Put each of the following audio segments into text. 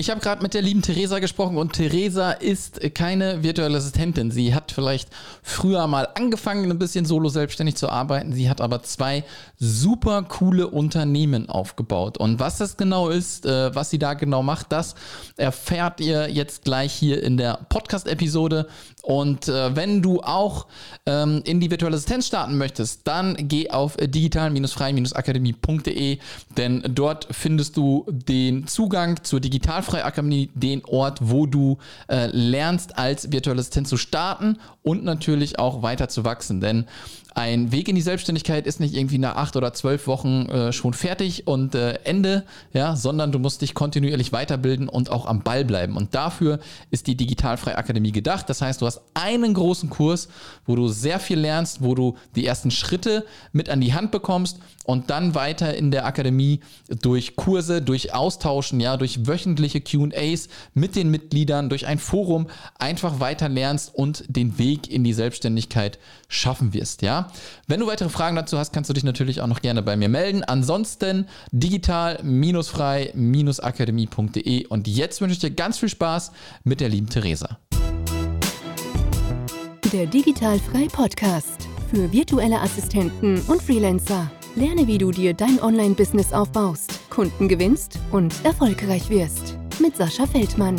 Ich habe gerade mit der lieben Theresa gesprochen und Theresa ist keine virtuelle Assistentin. Sie hat vielleicht früher mal angefangen, ein bisschen solo selbstständig zu arbeiten. Sie hat aber zwei super coole Unternehmen aufgebaut. Und was das genau ist, äh, was sie da genau macht, das erfährt ihr jetzt gleich hier in der Podcast-Episode. Und äh, wenn du auch ähm, in die virtuelle Assistenz starten möchtest, dann geh auf digital-frei-akademie.de, denn dort findest du den Zugang zur Digital Digitalfreie Akademie den Ort, wo du äh, lernst, als virtuelle Assistent zu starten und natürlich auch weiter zu wachsen. Denn ein Weg in die Selbstständigkeit ist nicht irgendwie nach acht oder zwölf Wochen äh, schon fertig und äh, Ende, ja, sondern du musst dich kontinuierlich weiterbilden und auch am Ball bleiben. Und dafür ist die Digitalfreie Akademie gedacht. Das heißt, du hast einen großen Kurs, wo du sehr viel lernst, wo du die ersten Schritte mit an die Hand bekommst und dann weiter in der Akademie durch Kurse, durch Austauschen, ja, durch wöchentliche QAs mit den Mitgliedern, durch ein Forum einfach weiter lernst und den Weg in die Selbstständigkeit schaffen wirst, ja. Wenn du weitere Fragen dazu hast, kannst du dich natürlich auch noch gerne bei mir melden. Ansonsten digital-frei-akademie.de und jetzt wünsche ich dir ganz viel Spaß mit der lieben Theresa. Der Digitalfrei Podcast für virtuelle Assistenten und Freelancer. Lerne, wie du dir dein Online-Business aufbaust, Kunden gewinnst und erfolgreich wirst. Mit Sascha Feldmann.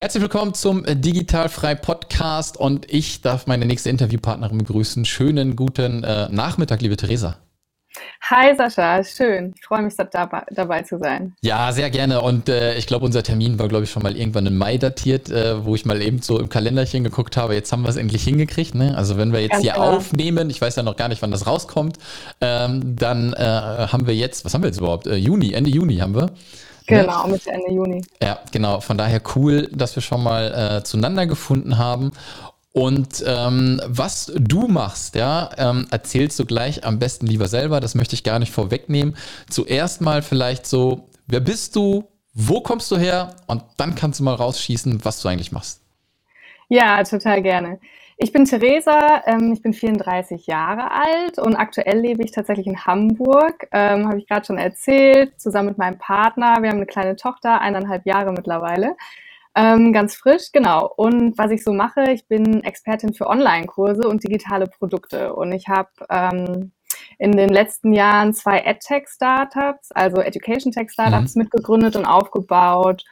Herzlich willkommen zum Digitalfrei Podcast und ich darf meine nächste Interviewpartnerin begrüßen. Schönen guten äh, Nachmittag, liebe Theresa. Hi Sascha, schön. Ich freue mich, dabei, dabei zu sein. Ja, sehr gerne. Und äh, ich glaube, unser Termin war, glaube ich, schon mal irgendwann im Mai datiert, äh, wo ich mal eben so im Kalenderchen geguckt habe. Jetzt haben wir es endlich hingekriegt. Ne? Also wenn wir jetzt Ganz hier klar. aufnehmen, ich weiß ja noch gar nicht, wann das rauskommt, ähm, dann äh, haben wir jetzt, was haben wir jetzt überhaupt? Äh, Juni, Ende Juni haben wir. Ne? Genau, ne? Mitte Ende Juni. Ja, genau. Von daher cool, dass wir schon mal äh, zueinander gefunden haben. Und ähm, was du machst, ja, ähm, erzählst du gleich am besten lieber selber. Das möchte ich gar nicht vorwegnehmen. Zuerst mal vielleicht so, wer bist du? Wo kommst du her? Und dann kannst du mal rausschießen, was du eigentlich machst. Ja, total gerne. Ich bin Theresa, ähm, ich bin 34 Jahre alt und aktuell lebe ich tatsächlich in Hamburg, ähm, habe ich gerade schon erzählt, zusammen mit meinem Partner. Wir haben eine kleine Tochter, eineinhalb Jahre mittlerweile. Ähm, ganz frisch, genau. Und was ich so mache, ich bin Expertin für Online-Kurse und digitale Produkte. Und ich habe ähm, in den letzten Jahren zwei EdTech-Startups, also Education-Tech-Startups mhm. mitgegründet und aufgebaut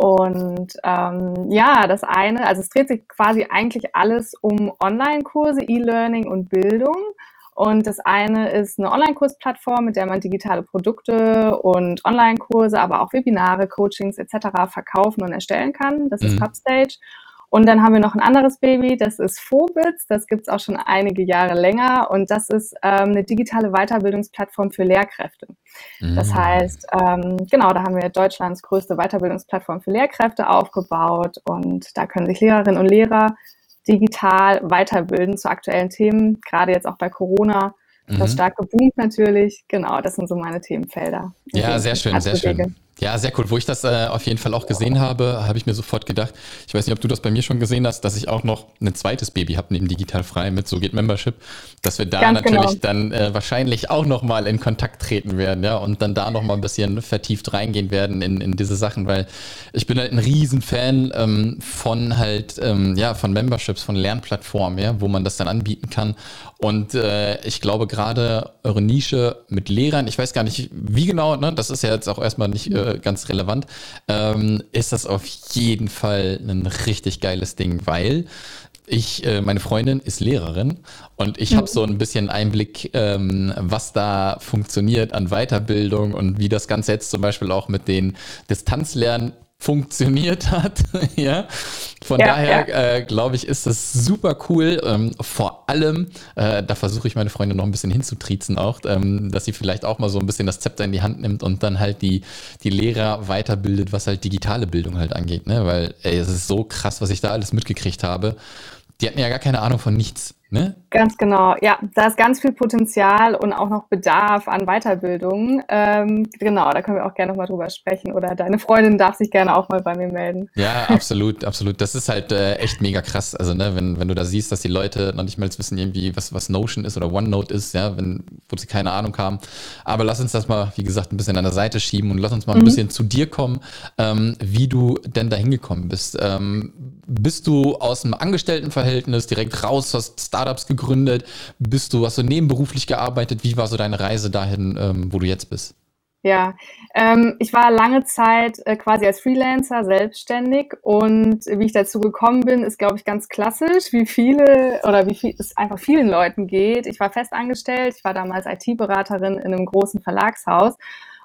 und ähm, ja, das eine, also es dreht sich quasi eigentlich alles um Online-Kurse, E-Learning und Bildung. Und das eine ist eine Online-Kursplattform, mit der man digitale Produkte und Online-Kurse, aber auch Webinare, Coachings etc. verkaufen und erstellen kann. Das mhm. ist Hubstage. Und dann haben wir noch ein anderes Baby, das ist Phobits, das gibt's auch schon einige Jahre länger und das ist ähm, eine digitale Weiterbildungsplattform für Lehrkräfte. Mhm. Das heißt, ähm, genau, da haben wir Deutschlands größte Weiterbildungsplattform für Lehrkräfte aufgebaut und da können sich Lehrerinnen und Lehrer digital weiterbilden zu aktuellen Themen, gerade jetzt auch bei Corona. Das mhm. stark geboomt natürlich. Genau, das sind so meine Themenfelder. Ja, sehr schön, sehr schön. Ja, sehr cool. Wo ich das äh, auf jeden Fall auch gesehen habe, habe ich mir sofort gedacht, ich weiß nicht, ob du das bei mir schon gesehen hast, dass ich auch noch ein zweites Baby habe neben Digital Frei mit So geht Membership, dass wir da Ganz natürlich genau. dann äh, wahrscheinlich auch nochmal in Kontakt treten werden, ja, und dann da nochmal ein bisschen vertieft reingehen werden in, in diese Sachen, weil ich bin halt ein Riesenfan ähm, von halt, ähm, ja, von Memberships, von Lernplattformen, ja, wo man das dann anbieten kann. Und äh, ich glaube gerade eure Nische mit Lehrern, ich weiß gar nicht, wie genau, ne, das ist ja jetzt auch erstmal nicht äh, ganz relevant, ähm, ist das auf jeden Fall ein richtig geiles Ding, weil ich, äh, meine Freundin ist Lehrerin und ich habe mhm. so ein bisschen Einblick, ähm, was da funktioniert an Weiterbildung und wie das Ganze jetzt zum Beispiel auch mit den Distanzlernen funktioniert hat. ja, von ja, daher ja. äh, glaube ich, ist das super cool. Ähm, vor allem, äh, da versuche ich meine Freunde noch ein bisschen hinzutriezen auch, ähm, dass sie vielleicht auch mal so ein bisschen das Zepter in die Hand nimmt und dann halt die, die Lehrer weiterbildet, was halt digitale Bildung halt angeht. Ne? Weil ey, es ist so krass, was ich da alles mitgekriegt habe. Die hatten ja gar keine Ahnung von nichts. Ne? Ganz genau, ja. Da ist ganz viel Potenzial und auch noch Bedarf an Weiterbildung. Ähm, genau, da können wir auch gerne nochmal drüber sprechen. Oder deine Freundin darf sich gerne auch mal bei mir melden. Ja, absolut, absolut. Das ist halt äh, echt mega krass. Also, ne, wenn, wenn du da siehst, dass die Leute noch nicht mal wissen, irgendwie, was, was Notion ist oder OneNote ist, ja, wenn, wo sie keine Ahnung haben. Aber lass uns das mal, wie gesagt, ein bisschen an der Seite schieben und lass uns mal ein mhm. bisschen zu dir kommen, ähm, wie du denn da hingekommen bist. Ähm, bist du aus einem Angestelltenverhältnis direkt raus, hast Startups gegründet? Bist du, hast du nebenberuflich gearbeitet? Wie war so deine Reise dahin, ähm, wo du jetzt bist? Ja, ähm, ich war lange Zeit äh, quasi als Freelancer selbstständig und wie ich dazu gekommen bin, ist, glaube ich, ganz klassisch, wie viele oder wie viel es einfach vielen Leuten geht. Ich war festangestellt, ich war damals IT-Beraterin in einem großen Verlagshaus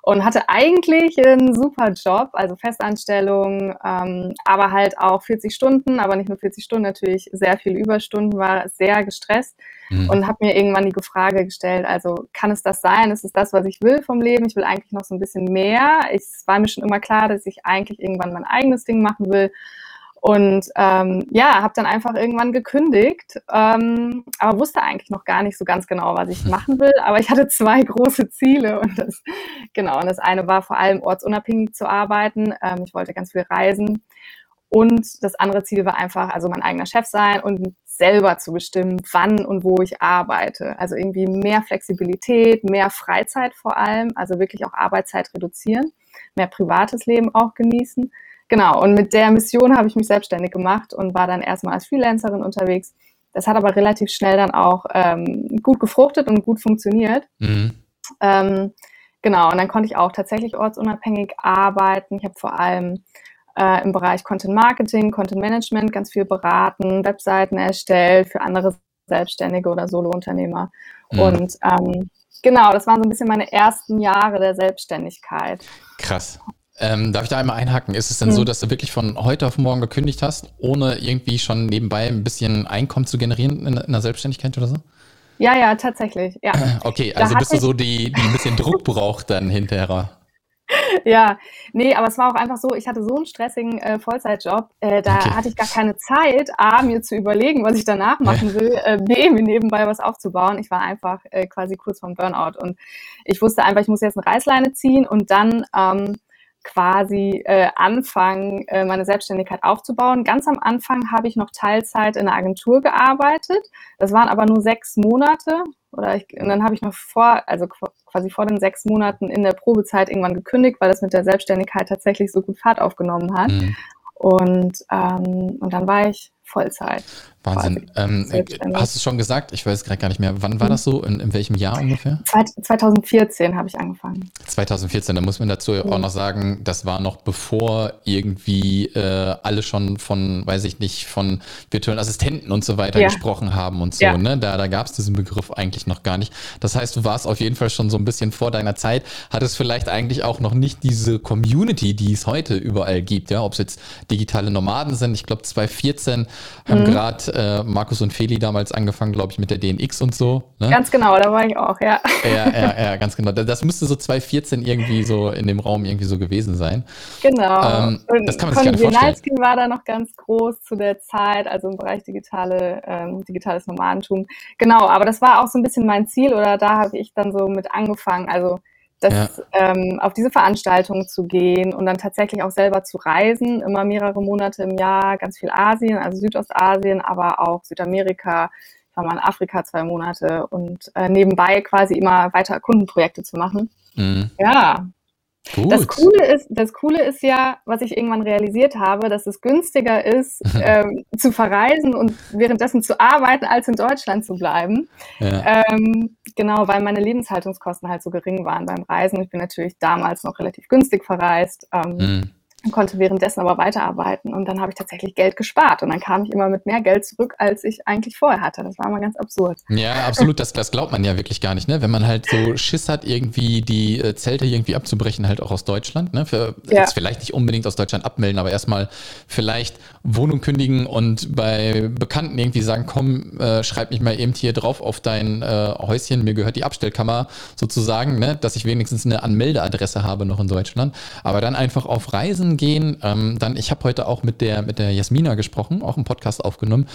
und hatte eigentlich einen super Job, also Festanstellung, ähm, aber halt auch 40 Stunden, aber nicht nur 40 Stunden, natürlich sehr viel Überstunden, war sehr gestresst mhm. und habe mir irgendwann die Frage gestellt, also kann es das sein? Ist es das, was ich will vom Leben? Ich will eigentlich noch so ein bisschen mehr. Es war mir schon immer klar, dass ich eigentlich irgendwann mein eigenes Ding machen will. Und ähm, ja, habe dann einfach irgendwann gekündigt, ähm, aber wusste eigentlich noch gar nicht so ganz genau, was ich machen will. Aber ich hatte zwei große Ziele und das genau. Und das eine war vor allem ortsunabhängig zu arbeiten. Ähm, ich wollte ganz viel reisen. Und das andere Ziel war einfach, also mein eigener Chef sein und selber zu bestimmen, wann und wo ich arbeite. Also irgendwie mehr Flexibilität, mehr Freizeit vor allem, also wirklich auch Arbeitszeit reduzieren, mehr privates Leben auch genießen. Genau, und mit der Mission habe ich mich selbstständig gemacht und war dann erstmal als Freelancerin unterwegs. Das hat aber relativ schnell dann auch ähm, gut gefruchtet und gut funktioniert. Mhm. Ähm, genau, und dann konnte ich auch tatsächlich ortsunabhängig arbeiten. Ich habe vor allem äh, im Bereich Content Marketing, Content Management ganz viel beraten, Webseiten erstellt für andere Selbstständige oder Solounternehmer. Mhm. Und ähm, genau, das waren so ein bisschen meine ersten Jahre der Selbstständigkeit. Krass. Ähm, darf ich da einmal einhaken? Ist es denn mhm. so, dass du wirklich von heute auf morgen gekündigt hast, ohne irgendwie schon nebenbei ein bisschen Einkommen zu generieren in, in der Selbstständigkeit oder so? Ja, ja, tatsächlich. Ja. Okay, also bist du so die, die ein bisschen Druck braucht dann hinterher. Ja, nee, aber es war auch einfach so, ich hatte so einen stressigen äh, Vollzeitjob, äh, da okay. hatte ich gar keine Zeit, A, mir zu überlegen, was ich danach machen will, äh, B, mir nebenbei was aufzubauen. Ich war einfach äh, quasi kurz vorm Burnout und ich wusste einfach, ich muss jetzt eine Reißleine ziehen und dann ähm, quasi äh, anfangen, äh, meine Selbstständigkeit aufzubauen. Ganz am Anfang habe ich noch Teilzeit in der Agentur gearbeitet. Das waren aber nur sechs Monate. Oder ich, und dann habe ich noch vor, also quasi vor den sechs Monaten in der Probezeit irgendwann gekündigt, weil das mit der Selbstständigkeit tatsächlich so gut Fahrt aufgenommen hat. Mhm. Und, ähm, und dann war ich Vollzeit. Wahnsinn. Ähm, hast du schon gesagt? Ich weiß gerade gar nicht mehr. Wann war das so? In, in welchem Jahr ungefähr? 2014 habe ich angefangen. 2014, da muss man dazu ja. auch noch sagen, das war noch bevor irgendwie äh, alle schon von, weiß ich nicht, von virtuellen Assistenten und so weiter ja. gesprochen haben und so. Ja. Ne? Da, da gab es diesen Begriff eigentlich noch gar nicht. Das heißt, du warst auf jeden Fall schon so ein bisschen vor deiner Zeit, hattest vielleicht eigentlich auch noch nicht diese Community, die es heute überall gibt, ja, ob es jetzt digitale Nomaden sind. Ich glaube, 2014 haben mhm. gerade äh, Markus und Feli damals angefangen, glaube ich, mit der DNX und so. Ne? Ganz genau, da war ich auch, ja. Ja, ja, ja, ganz genau. Das müsste so 2014 irgendwie so in dem Raum irgendwie so gewesen sein. Genau. Ähm, das kann man sich gar nicht vorstellen. war da noch ganz groß zu der Zeit, also im Bereich digitale, ähm, digitales Nomadentum. Genau, aber das war auch so ein bisschen mein Ziel oder da habe ich dann so mit angefangen. Also das, ja. ähm, auf diese Veranstaltungen zu gehen und dann tatsächlich auch selber zu reisen, immer mehrere Monate im Jahr, ganz viel Asien, also Südostasien, aber auch Südamerika. Ich war mal in Afrika zwei Monate und äh, nebenbei quasi immer weiter Kundenprojekte zu machen. Mhm. Ja, Gut. Das Coole ist, das Coole ist ja, was ich irgendwann realisiert habe, dass es günstiger ist, ähm, zu verreisen und währenddessen zu arbeiten, als in Deutschland zu bleiben. Ja. Ähm, genau, weil meine Lebenshaltungskosten halt so gering waren beim Reisen. Ich bin natürlich damals noch relativ günstig verreist. Ähm, mhm und konnte währenddessen aber weiterarbeiten. Und dann habe ich tatsächlich Geld gespart. Und dann kam ich immer mit mehr Geld zurück, als ich eigentlich vorher hatte. Das war immer ganz absurd. Ja, absolut. Das, das glaubt man ja wirklich gar nicht, ne? Wenn man halt so Schiss hat, irgendwie die äh, Zelte irgendwie abzubrechen, halt auch aus Deutschland, ne? Für, ja. Jetzt vielleicht nicht unbedingt aus Deutschland abmelden, aber erstmal vielleicht Wohnung kündigen und bei Bekannten irgendwie sagen, komm, äh, schreib mich mal eben hier drauf auf dein äh, Häuschen, mir gehört die Abstellkammer sozusagen, ne? Dass ich wenigstens eine Anmeldeadresse habe noch in Deutschland. Aber dann einfach auf Reisen gehen. Ähm, dann, ich habe heute auch mit der, mit der Jasmina gesprochen, auch einen Podcast aufgenommen.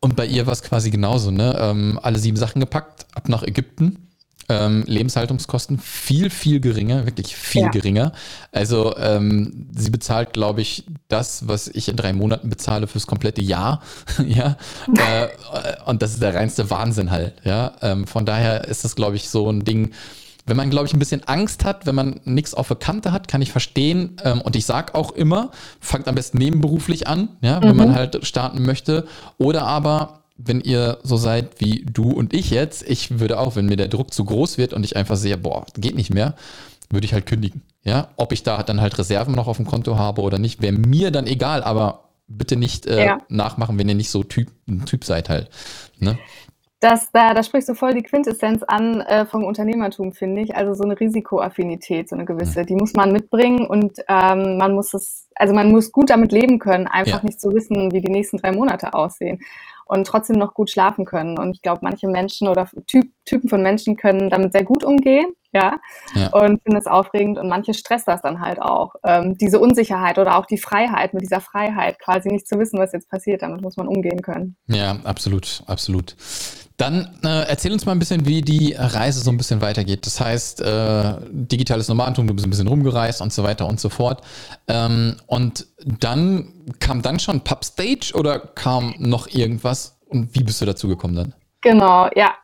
Und bei ihr war es quasi genauso, ne? Ähm, alle sieben Sachen gepackt, ab nach Ägypten. Ähm, Lebenshaltungskosten viel, viel geringer, wirklich viel ja. geringer. Also ähm, sie bezahlt, glaube ich, das, was ich in drei Monaten bezahle fürs komplette Jahr. ja. äh, und das ist der reinste Wahnsinn halt. Ja. Ähm, von daher ist das, glaube ich, so ein Ding, wenn man, glaube ich, ein bisschen Angst hat, wenn man nichts auf der Kante hat, kann ich verstehen. Ähm, und ich sage auch immer, fangt am besten nebenberuflich an, ja, wenn mhm. man halt starten möchte. Oder aber, wenn ihr so seid wie du und ich jetzt, ich würde auch, wenn mir der Druck zu groß wird und ich einfach sehe, boah, geht nicht mehr, würde ich halt kündigen. Ja, ob ich da dann halt Reserven noch auf dem Konto habe oder nicht, wäre mir dann egal, aber bitte nicht äh, ja. nachmachen, wenn ihr nicht so typ, ein Typ seid halt. Ne? Das, da, da sprichst du voll die Quintessenz an äh, vom Unternehmertum, finde ich. Also so eine Risikoaffinität, so eine gewisse, die muss man mitbringen und ähm, man muss es, also man muss gut damit leben können, einfach ja. nicht zu wissen, wie die nächsten drei Monate aussehen und trotzdem noch gut schlafen können. Und ich glaube, manche Menschen oder typ, Typen von Menschen können damit sehr gut umgehen, ja, ja. und finden es aufregend und manche stresst das dann halt auch. Ähm, diese Unsicherheit oder auch die Freiheit, mit dieser Freiheit quasi nicht zu wissen, was jetzt passiert, damit muss man umgehen können. Ja, absolut, absolut. Dann äh, erzähl uns mal ein bisschen, wie die Reise so ein bisschen weitergeht. Das heißt, äh, digitales Nomadentum, du bist ein bisschen rumgereist und so weiter und so fort. Ähm, und dann kam dann schon Pubstage oder kam noch irgendwas? Und wie bist du dazu gekommen dann? Genau, ja.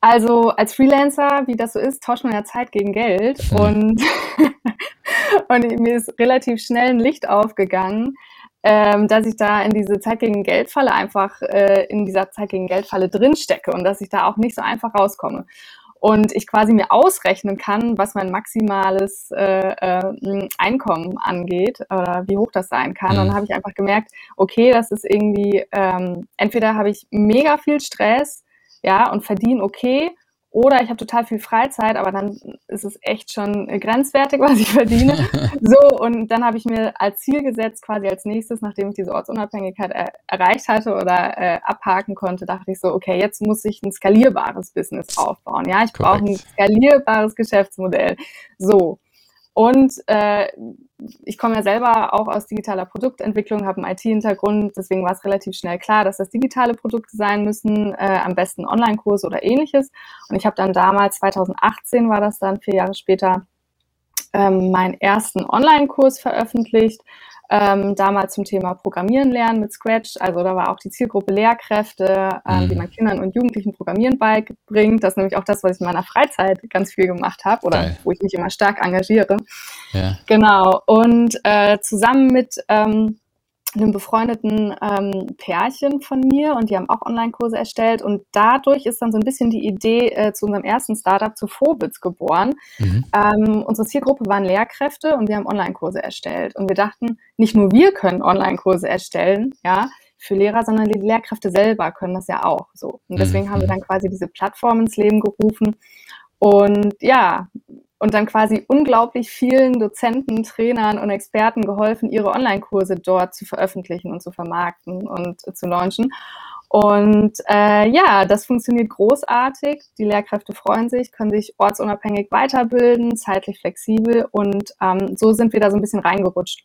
Also als Freelancer, wie das so ist, tauscht man ja Zeit gegen Geld. Hm. Und, und mir ist relativ schnell ein Licht aufgegangen, ähm, dass ich da in diese Zeit gegen Geldfalle einfach äh, in dieser Zeit gegen Geldfalle drinstecke und dass ich da auch nicht so einfach rauskomme. Und ich quasi mir ausrechnen kann, was mein maximales äh, äh, Einkommen angeht oder wie hoch das sein kann. Mhm. Und dann habe ich einfach gemerkt, okay, das ist irgendwie, ähm, entweder habe ich mega viel Stress, ja, und verdiene okay, oder ich habe total viel Freizeit, aber dann ist es echt schon grenzwertig, was ich verdiene. so, und dann habe ich mir als Ziel gesetzt, quasi als nächstes, nachdem ich diese Ortsunabhängigkeit er erreicht hatte oder äh, abhaken konnte, dachte ich so, okay, jetzt muss ich ein skalierbares Business aufbauen. Ja, ich brauche ein skalierbares Geschäftsmodell. So. Und äh, ich komme ja selber auch aus digitaler Produktentwicklung, habe einen IT-Hintergrund, deswegen war es relativ schnell klar, dass das digitale Produkte sein müssen, äh, am besten Online-Kurs oder ähnliches. Und ich habe dann damals, 2018 war das dann, vier Jahre später, ähm, meinen ersten Online-Kurs veröffentlicht, ähm, damals zum Thema Programmieren lernen mit Scratch. Also da war auch die Zielgruppe Lehrkräfte, ähm, mhm. wie man Kindern und Jugendlichen Programmieren beibringt. Das ist nämlich auch das, was ich in meiner Freizeit ganz viel gemacht habe oder Geil. wo ich mich immer stark engagiere. Ja. Genau. Und äh, zusammen mit ähm, einem befreundeten ähm, Pärchen von mir und die haben auch Online-Kurse erstellt und dadurch ist dann so ein bisschen die Idee äh, zu unserem ersten Startup zu Phobits geboren. Mhm. Ähm, unsere Zielgruppe waren Lehrkräfte und wir haben Online-Kurse erstellt und wir dachten, nicht nur wir können Online-Kurse erstellen, ja, für Lehrer, sondern die Lehrkräfte selber können das ja auch so. Und deswegen mhm. haben wir dann quasi diese Plattform ins Leben gerufen und ja, und dann quasi unglaublich vielen Dozenten, Trainern und Experten geholfen, ihre Online-Kurse dort zu veröffentlichen und zu vermarkten und zu launchen. Und äh, ja, das funktioniert großartig. Die Lehrkräfte freuen sich, können sich ortsunabhängig weiterbilden, zeitlich flexibel und ähm, so sind wir da so ein bisschen reingerutscht.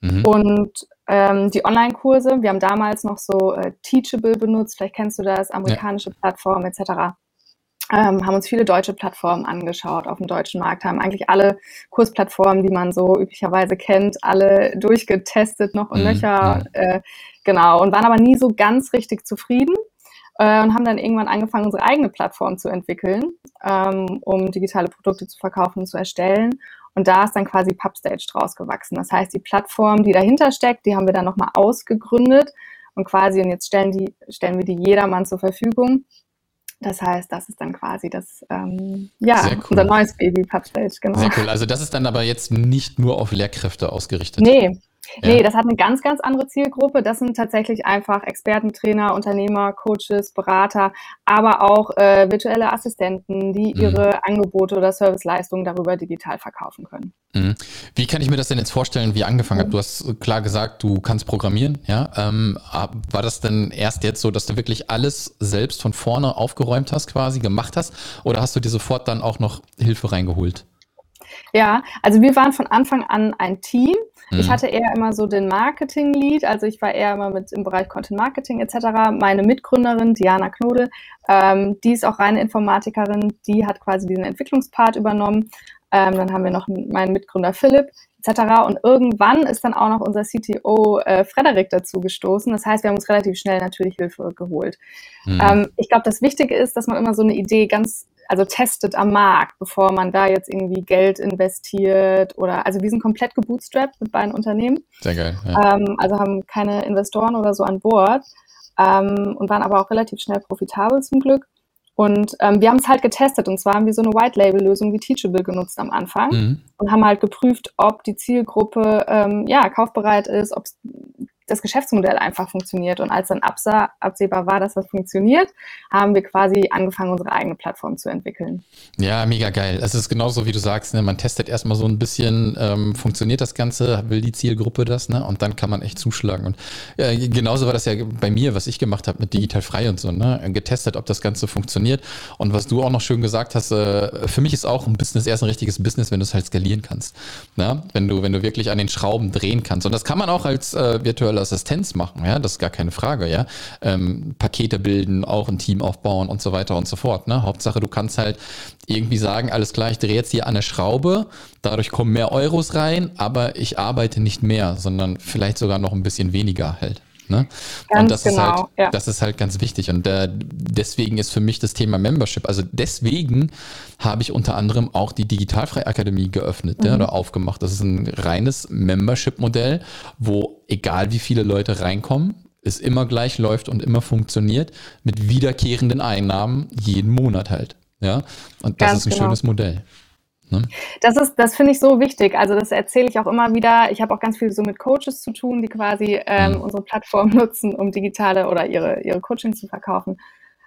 Mhm. Und ähm, die Online-Kurse, wir haben damals noch so äh, Teachable benutzt, vielleicht kennst du das, amerikanische ja. Plattform etc ähm, haben uns viele deutsche Plattformen angeschaut auf dem deutschen Markt, haben eigentlich alle Kursplattformen, die man so üblicherweise kennt, alle durchgetestet, noch und mhm. nöcher, äh, genau, und waren aber nie so ganz richtig zufrieden äh, und haben dann irgendwann angefangen, unsere eigene Plattform zu entwickeln, ähm, um digitale Produkte zu verkaufen und zu erstellen. Und da ist dann quasi Pubstage draus gewachsen. Das heißt, die Plattform, die dahinter steckt, die haben wir dann nochmal ausgegründet und quasi, und jetzt stellen, die, stellen wir die jedermann zur Verfügung das heißt, das ist dann quasi das, ähm, ja, cool. unser neues Baby Pubstage, genau. Sehr cool. Also das ist dann aber jetzt nicht nur auf Lehrkräfte ausgerichtet. Nee, ja. Nee, das hat eine ganz, ganz andere Zielgruppe. Das sind tatsächlich einfach Experten, Trainer, Unternehmer, Coaches, Berater, aber auch äh, virtuelle Assistenten, die mhm. ihre Angebote oder Serviceleistungen darüber digital verkaufen können. Mhm. Wie kann ich mir das denn jetzt vorstellen, wie angefangen mhm. hat? Du hast klar gesagt, du kannst programmieren, ja. Ähm, war das denn erst jetzt so, dass du wirklich alles selbst von vorne aufgeräumt hast, quasi gemacht hast? Oder hast du dir sofort dann auch noch Hilfe reingeholt? Ja, also wir waren von Anfang an ein Team. Mhm. Ich hatte eher immer so den Marketing-Lead, also ich war eher immer mit im Bereich Content Marketing etc. Meine Mitgründerin Diana Knodel, ähm, die ist auch reine Informatikerin, die hat quasi diesen Entwicklungspart übernommen. Ähm, dann haben wir noch meinen Mitgründer Philipp etc. Und irgendwann ist dann auch noch unser CTO äh, Frederik dazu gestoßen. Das heißt, wir haben uns relativ schnell natürlich Hilfe geholt. Mhm. Ähm, ich glaube, das Wichtige ist, dass man immer so eine Idee ganz also testet am Markt, bevor man da jetzt irgendwie Geld investiert oder also wir sind komplett gebootstrapped mit beiden Unternehmen. Sehr geil. Ja. Ähm, also haben keine Investoren oder so an Bord ähm, und waren aber auch relativ schnell profitabel zum Glück. Und ähm, wir haben es halt getestet und zwar haben wir so eine White-Label-Lösung wie Teachable genutzt am Anfang mhm. und haben halt geprüft, ob die Zielgruppe ähm, ja kaufbereit ist, ob das Geschäftsmodell einfach funktioniert. Und als dann absah, absehbar war, dass das funktioniert, haben wir quasi angefangen, unsere eigene Plattform zu entwickeln. Ja, mega geil. Es ist genauso, wie du sagst, ne? man testet erstmal so ein bisschen, ähm, funktioniert das Ganze, will die Zielgruppe das, ne? Und dann kann man echt zuschlagen. Und äh, genauso war das ja bei mir, was ich gemacht habe mit Digital Frei und so, ne? Getestet, ob das Ganze funktioniert. Und was du auch noch schön gesagt hast, äh, für mich ist auch ein Business erst ein richtiges Business, wenn du es halt skalieren kannst. Ne? Wenn du, wenn du wirklich an den Schrauben drehen kannst. Und das kann man auch als äh, virtuelle virtuelle Assistenz machen, ja, das ist gar keine Frage, ja. Ähm, Pakete bilden, auch ein Team aufbauen und so weiter und so fort. Ne? Hauptsache, du kannst halt irgendwie sagen, alles klar, ich drehe jetzt hier an der Schraube, dadurch kommen mehr Euros rein, aber ich arbeite nicht mehr, sondern vielleicht sogar noch ein bisschen weniger halt. Ne? und das genau, ist halt, ja. das ist halt ganz wichtig. Und äh, deswegen ist für mich das Thema Membership. Also deswegen habe ich unter anderem auch die Digitalfrei Akademie geöffnet mhm. ja, oder aufgemacht. Das ist ein reines Membership-Modell, wo egal wie viele Leute reinkommen, es immer gleich läuft und immer funktioniert, mit wiederkehrenden Einnahmen jeden Monat halt. Ja, und das Ganz ist ein genau. schönes Modell. Ne? Das ist, das finde ich so wichtig. Also das erzähle ich auch immer wieder. Ich habe auch ganz viel so mit Coaches zu tun, die quasi ähm, mhm. unsere Plattform nutzen, um digitale oder ihre, ihre Coaching zu verkaufen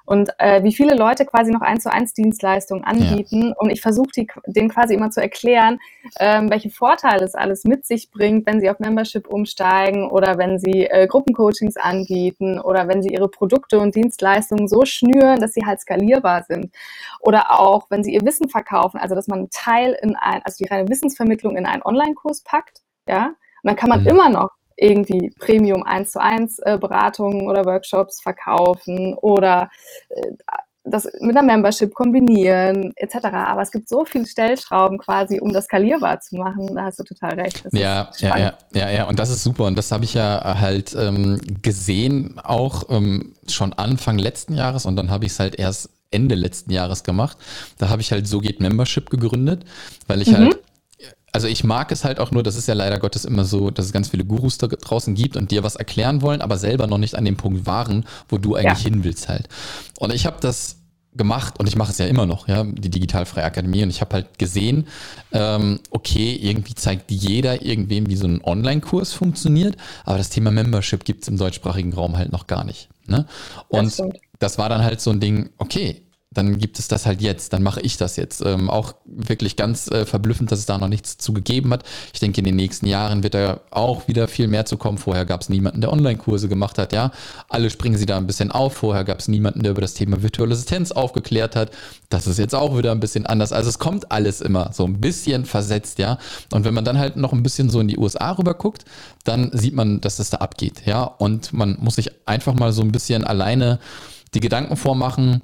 und äh, wie viele Leute quasi noch eins zu eins Dienstleistungen anbieten. Ja. Und ich versuche denen quasi immer zu erklären, ähm, welche Vorteile es alles mit sich bringt, wenn sie auf Membership umsteigen oder wenn sie äh, Gruppencoachings anbieten oder wenn sie ihre Produkte und Dienstleistungen so schnüren, dass sie halt skalierbar sind. Oder auch, wenn sie ihr Wissen verkaufen, also dass man einen Teil in ein, also die reine Wissensvermittlung in einen Online-Kurs packt, ja. Und dann kann man mhm. immer noch irgendwie Premium 1 zu 1 äh, Beratungen oder Workshops verkaufen oder äh, das mit einer Membership kombinieren etc. Aber es gibt so viele Stellschrauben quasi, um das skalierbar zu machen. Da hast du total recht. Ja, ja, ja, ja, ja. Und das ist super. Und das habe ich ja halt ähm, gesehen, auch ähm, schon Anfang letzten Jahres. Und dann habe ich es halt erst Ende letzten Jahres gemacht. Da habe ich halt So geht Membership gegründet, weil ich mhm. halt also ich mag es halt auch nur, das ist ja leider Gottes immer so, dass es ganz viele Gurus da draußen gibt und dir was erklären wollen, aber selber noch nicht an dem Punkt waren, wo du eigentlich ja. hin willst halt. Und ich habe das gemacht und ich mache es ja immer noch, ja, die Digitalfreie Akademie und ich habe halt gesehen, ähm, okay, irgendwie zeigt jeder irgendwem, wie so ein Online-Kurs funktioniert, aber das Thema Membership gibt es im deutschsprachigen Raum halt noch gar nicht. Ne? Und das, das war dann halt so ein Ding, okay, dann gibt es das halt jetzt, dann mache ich das jetzt. Ähm, auch wirklich ganz äh, verblüffend, dass es da noch nichts zu gegeben hat. Ich denke, in den nächsten Jahren wird da auch wieder viel mehr zu kommen. Vorher gab es niemanden, der Online-Kurse gemacht hat, ja. Alle springen sie da ein bisschen auf. Vorher gab es niemanden, der über das Thema virtuelle Assistenz aufgeklärt hat. Das ist jetzt auch wieder ein bisschen anders. Also es kommt alles immer so ein bisschen versetzt, ja. Und wenn man dann halt noch ein bisschen so in die USA rüber guckt, dann sieht man, dass das da abgeht, ja. Und man muss sich einfach mal so ein bisschen alleine die Gedanken vormachen,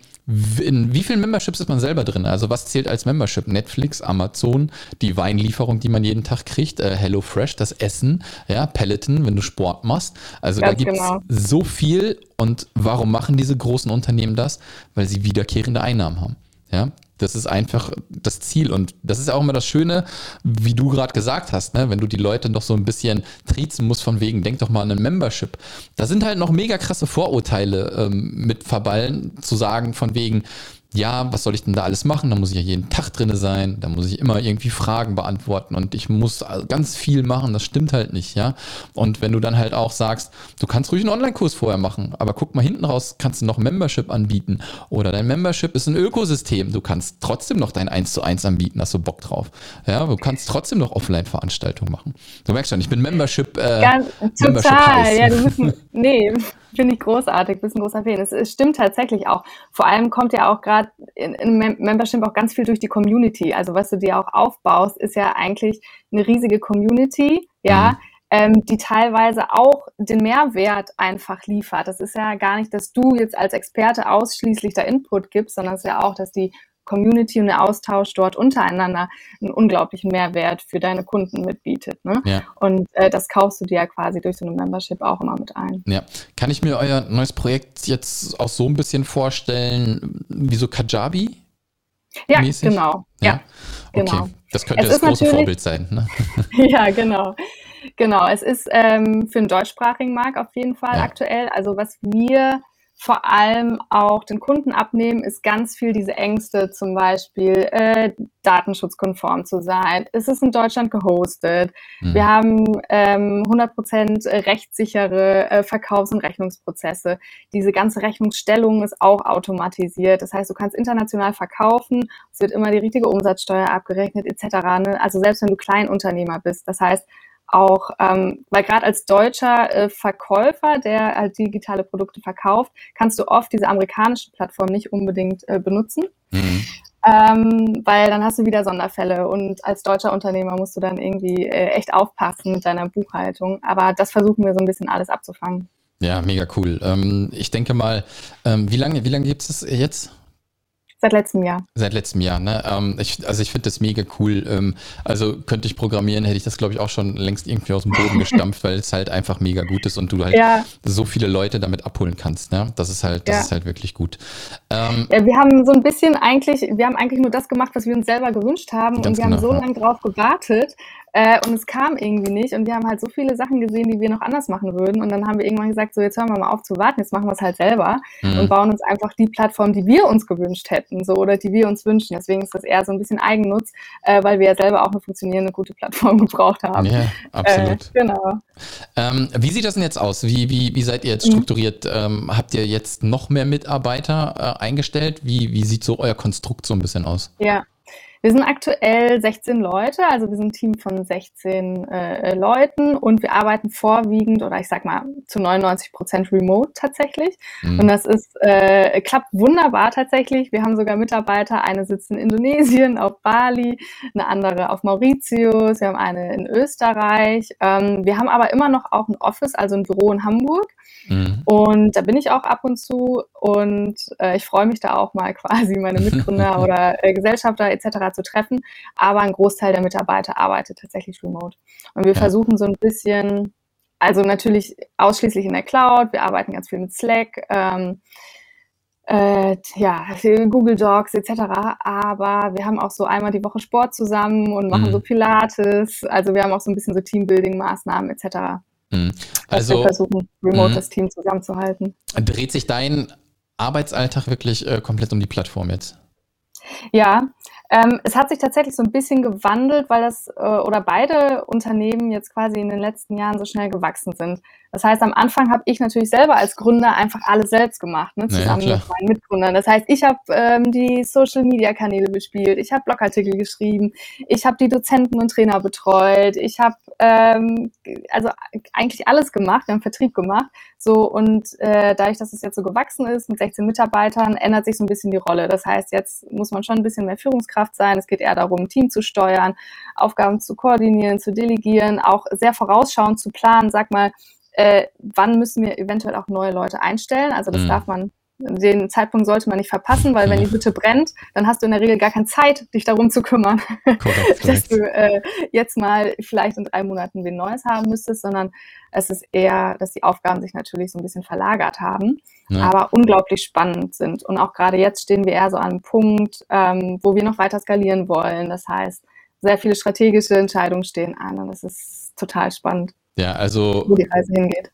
in wie vielen Memberships ist man selber drin? Also was zählt als Membership? Netflix, Amazon, die Weinlieferung, die man jeden Tag kriegt, äh, HelloFresh, das Essen, ja, Peloton, wenn du Sport machst. Also Ganz da gibt es genau. so viel. Und warum machen diese großen Unternehmen das? Weil sie wiederkehrende Einnahmen haben. Ja, das ist einfach das Ziel. Und das ist auch immer das Schöne, wie du gerade gesagt hast, ne? wenn du die Leute noch so ein bisschen triezen musst von wegen, denk doch mal an ein Membership. Da sind halt noch mega krasse Vorurteile ähm, mit verballen, zu sagen von wegen, ja, was soll ich denn da alles machen? Da muss ich ja jeden Tag drin sein, da muss ich immer irgendwie Fragen beantworten und ich muss ganz viel machen, das stimmt halt nicht, ja. Und wenn du dann halt auch sagst, du kannst ruhig einen Online-Kurs vorher machen, aber guck mal hinten raus, kannst du noch Membership anbieten oder dein Membership ist ein Ökosystem, du kannst trotzdem noch dein 1 zu 1 anbieten, hast du Bock drauf. Ja, du kannst trotzdem noch Offline-Veranstaltungen machen. Du merkst schon, ich bin Membership, äh, ja, Membership total, heiß. ja, du bist, nee, Finde ich großartig, bist ein großer Fan. Es, es, stimmt tatsächlich auch. Vor allem kommt ja auch gerade in, in Membership auch ganz viel durch die Community. Also was du dir auch aufbaust, ist ja eigentlich eine riesige Community, ja, mhm. ähm, die teilweise auch den Mehrwert einfach liefert. Das ist ja gar nicht, dass du jetzt als Experte ausschließlich da Input gibst, sondern es ist ja auch, dass die Community und der Austausch dort untereinander einen unglaublichen Mehrwert für deine Kunden mitbietet. Ne? Ja. Und äh, das kaufst du dir ja quasi durch so eine Membership auch immer mit ein. Ja. Kann ich mir euer neues Projekt jetzt auch so ein bisschen vorstellen, wie so Kajabi? Ja, mäßig? genau. Ja, ja. Okay. genau. Das könnte es das große Vorbild sein. Ne? ja, genau. Genau, es ist ähm, für den deutschsprachigen Markt auf jeden Fall ja. aktuell. Also was wir vor allem auch den Kunden abnehmen, ist ganz viel diese Ängste, zum Beispiel äh, datenschutzkonform zu sein. Ist es in Deutschland gehostet? Mhm. Wir haben ähm, 100% rechtssichere äh, Verkaufs- und Rechnungsprozesse. Diese ganze Rechnungsstellung ist auch automatisiert. Das heißt, du kannst international verkaufen, es wird immer die richtige Umsatzsteuer abgerechnet etc. Ne? Also selbst wenn du Kleinunternehmer bist. Das heißt, auch, ähm, weil gerade als deutscher äh, Verkäufer, der halt digitale Produkte verkauft, kannst du oft diese amerikanische Plattform nicht unbedingt äh, benutzen. Mhm. Ähm, weil dann hast du wieder Sonderfälle und als deutscher Unternehmer musst du dann irgendwie äh, echt aufpassen mit deiner Buchhaltung. Aber das versuchen wir so ein bisschen alles abzufangen. Ja, mega cool. Ähm, ich denke mal, ähm, wie lange, wie lange gibt es jetzt? Seit letztem Jahr. Seit letztem Jahr, ne? Ähm, ich, also ich finde das mega cool. Ähm, also könnte ich programmieren, hätte ich das, glaube ich, auch schon längst irgendwie aus dem Boden gestampft, weil es halt einfach mega gut ist und du halt ja. so viele Leute damit abholen kannst. Ne? Das ist halt, das ja. ist halt wirklich gut. Ähm, ja, wir haben so ein bisschen eigentlich, wir haben eigentlich nur das gemacht, was wir uns selber gewünscht haben und wir genau, haben so lange drauf gewartet, äh, und es kam irgendwie nicht. Und wir haben halt so viele Sachen gesehen, die wir noch anders machen würden. Und dann haben wir irgendwann gesagt, so jetzt hören wir mal auf zu warten, jetzt machen wir es halt selber mhm. und bauen uns einfach die Plattform, die wir uns gewünscht hätten, so oder die wir uns wünschen. Deswegen ist das eher so ein bisschen Eigennutz, äh, weil wir ja selber auch eine funktionierende, gute Plattform gebraucht haben. Ja, absolut. Äh, genau. Ähm, wie sieht das denn jetzt aus? Wie, wie, wie seid ihr jetzt mhm. strukturiert? Mhm. Ähm, habt ihr jetzt noch mehr Mitarbeiter äh, eingestellt? Wie, wie sieht so euer Konstrukt so ein bisschen aus? Ja, wir sind aktuell 16 Leute, also wir sind ein Team von 16 äh, Leuten und wir arbeiten vorwiegend oder ich sag mal zu 99 Prozent remote tatsächlich. Mhm. Und das ist äh, klappt wunderbar tatsächlich. Wir haben sogar Mitarbeiter, eine sitzt in Indonesien, auf Bali, eine andere auf Mauritius, wir haben eine in Österreich. Ähm, wir haben aber immer noch auch ein Office, also ein Büro in Hamburg. Mhm. Und da bin ich auch ab und zu und äh, ich freue mich da auch mal quasi meine Mitgründer oder äh, Gesellschafter etc. zu treffen. Aber ein Großteil der Mitarbeiter arbeitet tatsächlich remote. Und wir ja. versuchen so ein bisschen, also natürlich ausschließlich in der Cloud. Wir arbeiten ganz viel mit Slack. Ähm, äh, ja, Google Docs etc. Aber wir haben auch so einmal die Woche Sport zusammen und machen mhm. so Pilates. Also wir haben auch so ein bisschen so Teambuilding-Maßnahmen etc. Mhm. Also wir versuchen, remote mhm. das Team zusammenzuhalten. Dreht sich dein Arbeitsalltag wirklich äh, komplett um die Plattform jetzt? Ja, ähm, es hat sich tatsächlich so ein bisschen gewandelt, weil das äh, oder beide Unternehmen jetzt quasi in den letzten Jahren so schnell gewachsen sind. Das heißt, am Anfang habe ich natürlich selber als Gründer einfach alles selbst gemacht, ne, zusammen ja, mit meinen Mitgründern. Das heißt, ich habe ähm, die Social-Media-Kanäle bespielt, ich habe Blogartikel geschrieben, ich habe die Dozenten und Trainer betreut, ich habe ähm, also eigentlich alles gemacht, wir haben Vertrieb gemacht. So und äh, dadurch, dass es jetzt so gewachsen ist mit 16 Mitarbeitern, ändert sich so ein bisschen die Rolle. Das heißt, jetzt muss man schon ein bisschen mehr Führungskraft sein. Es geht eher darum, Team zu steuern, Aufgaben zu koordinieren, zu delegieren, auch sehr vorausschauend zu planen. Sag mal, äh, wann müssen wir eventuell auch neue Leute einstellen. Also das mhm. darf man, den Zeitpunkt sollte man nicht verpassen, weil wenn die Hütte brennt, dann hast du in der Regel gar keine Zeit, dich darum zu kümmern, dass du äh, jetzt mal vielleicht in drei Monaten wen Neues haben müsstest, sondern es ist eher, dass die Aufgaben sich natürlich so ein bisschen verlagert haben, ja. aber unglaublich spannend sind. Und auch gerade jetzt stehen wir eher so an einem Punkt, ähm, wo wir noch weiter skalieren wollen. Das heißt, sehr viele strategische Entscheidungen stehen an und es ist total spannend. Ja, also wo die Reise hingeht.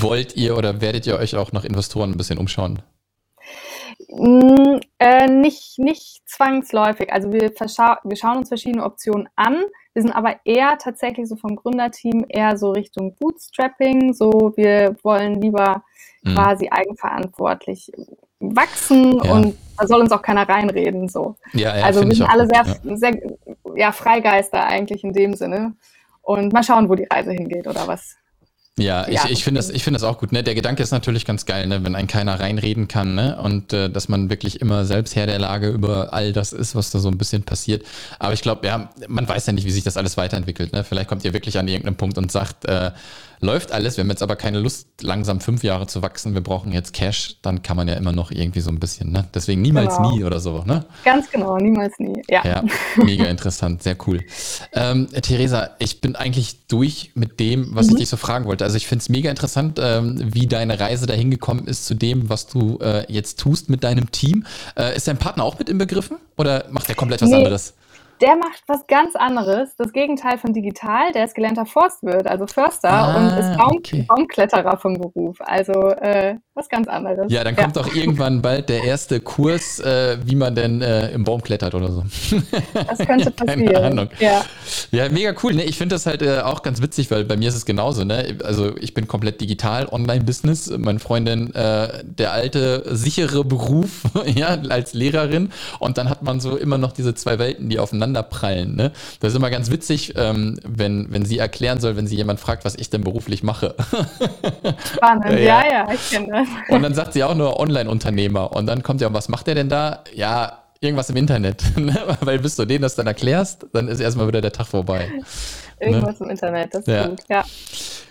Wollt ihr oder werdet ihr euch auch nach Investoren ein bisschen umschauen? Mm, äh, nicht, nicht zwangsläufig. Also wir, wir schauen uns verschiedene Optionen an. Wir sind aber eher tatsächlich so vom Gründerteam eher so Richtung Bootstrapping. So, wir wollen lieber mhm. quasi eigenverantwortlich wachsen ja. und da soll uns auch keiner reinreden. So. Ja, ja, also wir sind alle sehr, ja. sehr ja, Freigeister eigentlich in dem Sinne. Und mal schauen, wo die Reise hingeht oder was, Ja, ich, ich finde das, ich finde das auch gut. Ne? Der Gedanke ist natürlich ganz geil, ne? wenn ein keiner reinreden kann, ne? Und äh, dass man wirklich immer selbst Herr der Lage über all das ist, was da so ein bisschen passiert. Aber ich glaube, ja, man weiß ja nicht, wie sich das alles weiterentwickelt. Ne? Vielleicht kommt ihr wirklich an irgendeinem Punkt und sagt, äh, läuft alles, wir haben jetzt aber keine Lust, langsam fünf Jahre zu wachsen, wir brauchen jetzt Cash, dann kann man ja immer noch irgendwie so ein bisschen, ne? Deswegen niemals genau. nie oder so, ne? Ganz genau, niemals nie. Ja, ja mega interessant, sehr cool. Ähm, Theresa, ich bin eigentlich durch mit dem, was mhm. ich dich so fragen wollte. Also ich finde es mega interessant, ähm, wie deine Reise dahin gekommen ist zu dem, was du äh, jetzt tust mit deinem Team. Äh, ist dein Partner auch mit inbegriffen oder macht er komplett was nee. anderes? Der macht was ganz anderes, das Gegenteil von digital. Der ist gelernter Forstwirt, also Förster ah, und ist Baum okay. Baumkletterer vom Beruf. Also äh, was ganz anderes. Ja, dann kommt ja. auch irgendwann bald der erste Kurs, äh, wie man denn äh, im Baum klettert oder so. Das könnte passieren. Keine Ahnung. Ja, ja mega cool. Ne? Ich finde das halt äh, auch ganz witzig, weil bei mir ist es genauso. Ne? Also ich bin komplett digital, Online-Business. Meine Freundin, äh, der alte, sichere Beruf ja, als Lehrerin. Und dann hat man so immer noch diese zwei Welten, die aufeinander prallen. Ne? Das ist immer ganz witzig, ähm, wenn, wenn sie erklären soll, wenn sie jemand fragt, was ich denn beruflich mache. Spannend, ja, ja, ja ich kenne das. Und dann sagt sie auch nur Online-Unternehmer. Und dann kommt ja, was macht der denn da? Ja, irgendwas im Internet. Ne? Weil bis du denen das dann erklärst, dann ist erstmal wieder der Tag vorbei. Irgendwas ne? im Internet, das ist ja. gut, ja.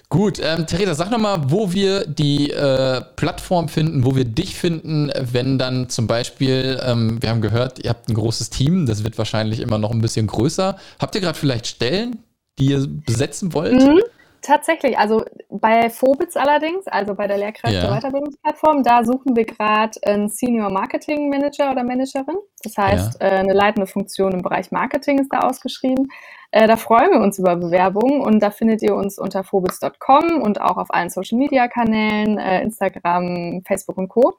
Gut, ähm, Theresa, sag nochmal, wo wir die äh, Plattform finden, wo wir dich finden, wenn dann zum Beispiel, ähm, wir haben gehört, ihr habt ein großes Team, das wird wahrscheinlich immer noch ein bisschen größer. Habt ihr gerade vielleicht Stellen, die ihr besetzen wollt? Mhm. Tatsächlich, also bei Phobitz allerdings, also bei der Lehrkräfte-Weiterbildungsplattform, ja. da suchen wir gerade einen Senior Marketing Manager oder Managerin. Das heißt, ja. äh, eine leitende Funktion im Bereich Marketing ist da ausgeschrieben. Äh, da freuen wir uns über Bewerbungen und da findet ihr uns unter phobitz.com und auch auf allen Social Media Kanälen, äh, Instagram, Facebook und Co.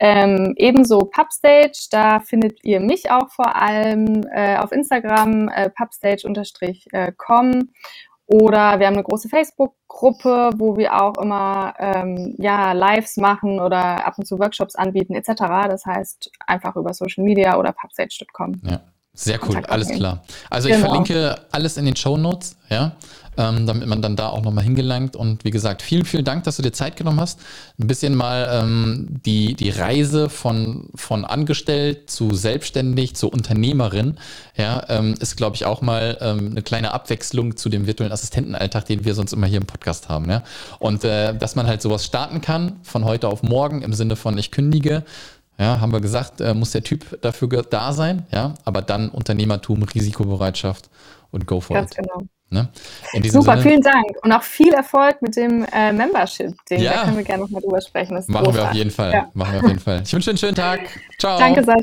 Ähm, ebenso Pubstage, da findet ihr mich auch vor allem auf Instagram, pubstage-com oder wir haben eine große Facebook-Gruppe, wo wir auch immer ähm, ja, Lives machen oder ab und zu Workshops anbieten etc. Das heißt, einfach über Social Media oder pubstage.com. Ja. Sehr cool, alles klar. Also genau. ich verlinke alles in den Show Notes, ja, ähm, damit man dann da auch nochmal hingelangt. Und wie gesagt, vielen, vielen Dank, dass du dir Zeit genommen hast. Ein bisschen mal ähm, die, die Reise von, von angestellt zu selbstständig zu Unternehmerin, ja, ähm, ist, glaube ich, auch mal ähm, eine kleine Abwechslung zu dem virtuellen Assistentenalltag, den wir sonst immer hier im Podcast haben. Ja? Und äh, dass man halt sowas starten kann von heute auf morgen im Sinne von ich kündige, ja, haben wir gesagt, äh, muss der Typ dafür da sein, ja, aber dann Unternehmertum, Risikobereitschaft und go for Ganz it. Genau. Ne? Super, Sinne, vielen Dank und auch viel Erfolg mit dem äh, Membership-Ding. Ja, da können wir gerne nochmal drüber sprechen. machen großartig. wir auf jeden Fall. Ja. Machen wir auf jeden Fall. Ich wünsche einen schönen Tag. Ciao. Danke, Sascha.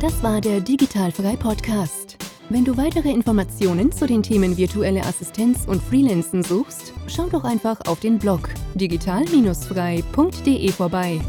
Das war der Digitalfrei Podcast. Wenn du weitere Informationen zu den Themen virtuelle Assistenz und Freelancen suchst, schau doch einfach auf den Blog digital-frei.de vorbei.